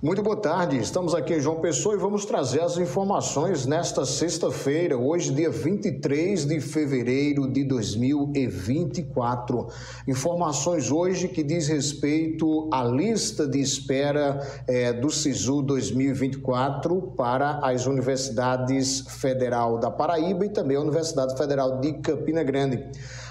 Muito boa tarde, estamos aqui em João Pessoa e vamos trazer as informações nesta sexta-feira, hoje, dia 23 de fevereiro de 2024. Informações hoje que diz respeito à lista de espera é, do SISU 2024 para as universidades federal da Paraíba e também a Universidade Federal de Campina Grande.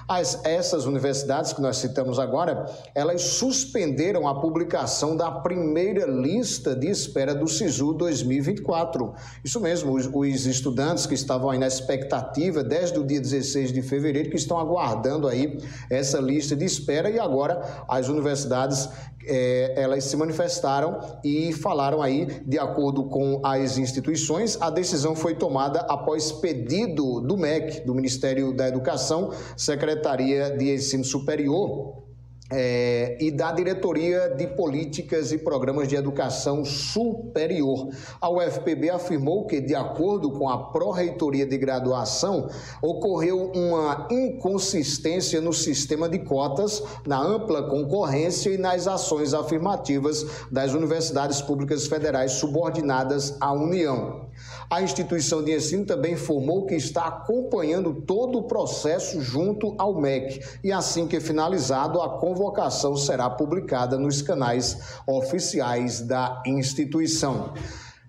As, essas universidades que nós citamos agora, elas suspenderam a publicação da primeira lista de espera do SISU 2024. Isso mesmo, os, os estudantes que estavam aí na expectativa desde o dia 16 de fevereiro, que estão aguardando aí essa lista de espera e agora as universidades é, elas se manifestaram e falaram aí, de acordo com as instituições, a decisão foi tomada após pedido do MEC, do Ministério da Educação, Secretaria de Ensino Superior, é, e da Diretoria de Políticas e Programas de Educação Superior. A UFPB afirmou que, de acordo com a Pró-Reitoria de Graduação, ocorreu uma inconsistência no sistema de cotas, na ampla concorrência e nas ações afirmativas das universidades públicas federais subordinadas à União. A instituição de ensino também informou que está acompanhando todo o processo junto ao MEC e assim que finalizado, a convocação será publicada nos canais oficiais da instituição.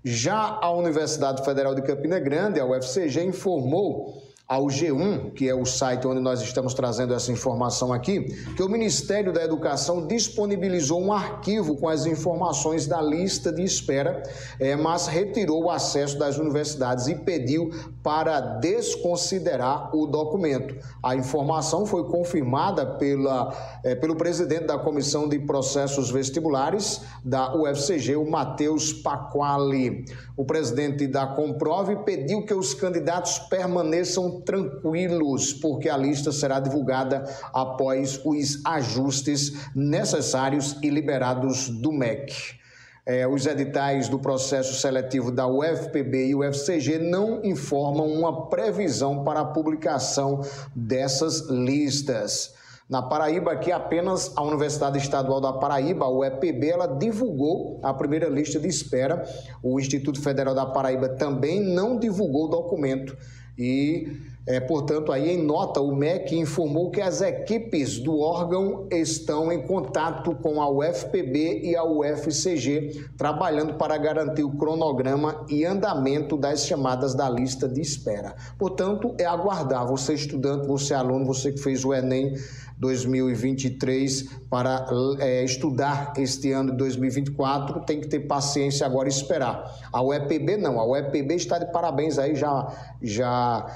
Já a Universidade Federal de Campina Grande, a UFCG, informou ao G1, que é o site onde nós estamos trazendo essa informação aqui, que o Ministério da Educação disponibilizou um arquivo com as informações da lista de espera, é, mas retirou o acesso das universidades e pediu para desconsiderar o documento. A informação foi confirmada pela, é, pelo presidente da Comissão de Processos Vestibulares da UFCG, o Matheus Paquali. O presidente da Comprove pediu que os candidatos permaneçam tranquilos, porque a lista será divulgada após os ajustes necessários e liberados do MEC. É, os editais do processo seletivo da UFPB e UFCG não informam uma previsão para a publicação dessas listas. Na Paraíba, aqui apenas a Universidade Estadual da Paraíba, a UEPB, ela divulgou a primeira lista de espera. O Instituto Federal da Paraíba também não divulgou o documento y é, portanto, aí em nota, o MEC informou que as equipes do órgão estão em contato com a UFPB e a UFCG, trabalhando para garantir o cronograma e andamento das chamadas da lista de espera. Portanto, é aguardar você estudante, você aluno, você que fez o Enem 2023 para é, estudar este ano de 2024, tem que ter paciência agora e esperar. A UEPB não, a UEPB está de parabéns aí, já, já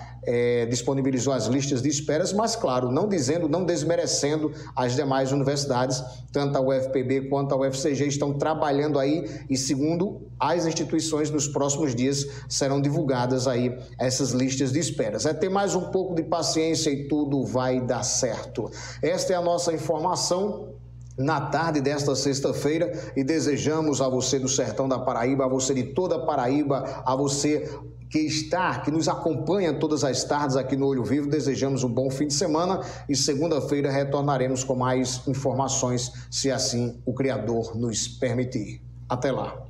é, disponibilizou as listas de esperas, mas claro, não dizendo, não desmerecendo as demais universidades, tanto a UFPB quanto a UFCG estão trabalhando aí e segundo as instituições nos próximos dias serão divulgadas aí essas listas de esperas. É ter mais um pouco de paciência e tudo vai dar certo. Esta é a nossa informação na tarde desta sexta-feira e desejamos a você do sertão da Paraíba, a você de toda a Paraíba, a você que está, que nos acompanha todas as tardes aqui no Olho Vivo. Desejamos um bom fim de semana e segunda-feira retornaremos com mais informações, se assim o Criador nos permitir. Até lá.